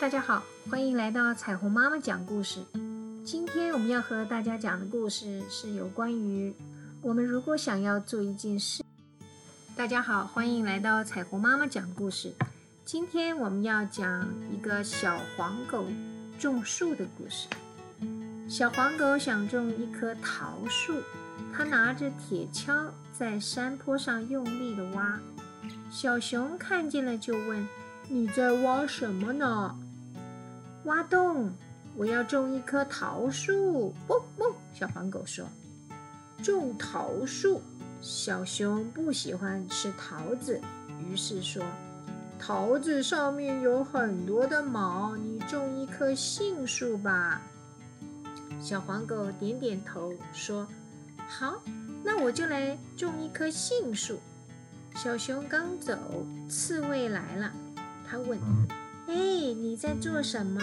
大家好，欢迎来到彩虹妈妈讲故事。今天我们要和大家讲的故事是有关于我们如果想要做一件事。大家好，欢迎来到彩虹妈妈讲故事。今天我们要讲一个小黄狗种树的故事。小黄狗想种一棵桃树，它拿着铁锹在山坡上用力地挖。小熊看见了，就问：“你在挖什么呢？”挖洞，我要种一棵桃树。嘣嘣，小黄狗说：“种桃树。”小熊不喜欢吃桃子，于是说：“桃子上面有很多的毛，你种一棵杏树吧。”小黄狗点点头说：“好，那我就来种一棵杏树。”小熊刚走，刺猬来了，他问。哎，你在做什么？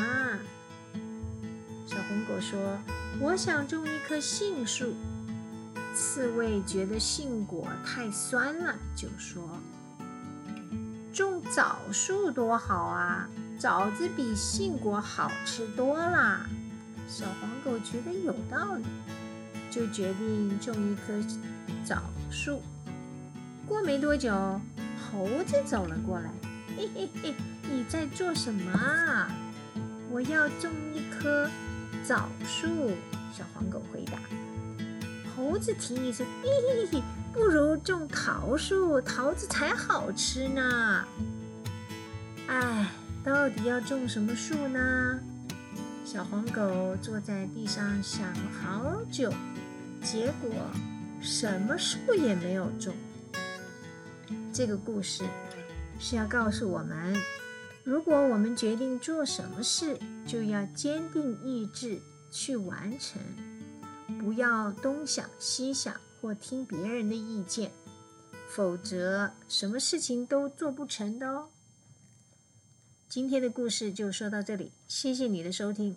小红狗说：“我想种一棵杏树。”刺猬觉得杏果太酸了，就说：“种枣树多好啊，枣子比杏果好吃多啦。”小黄狗觉得有道理，就决定种一棵枣树。过没多久，猴子走了过来，嘿嘿嘿。你在做什么啊？我要种一棵枣树。小黄狗回答。猴子提议说：“嘿嘿嘿，不如种桃树，桃子才好吃呢。”哎，到底要种什么树呢？小黄狗坐在地上想了好久，结果什么树也没有种。这个故事是要告诉我们。如果我们决定做什么事，就要坚定意志去完成，不要东想西想或听别人的意见，否则什么事情都做不成的哦。今天的故事就说到这里，谢谢你的收听。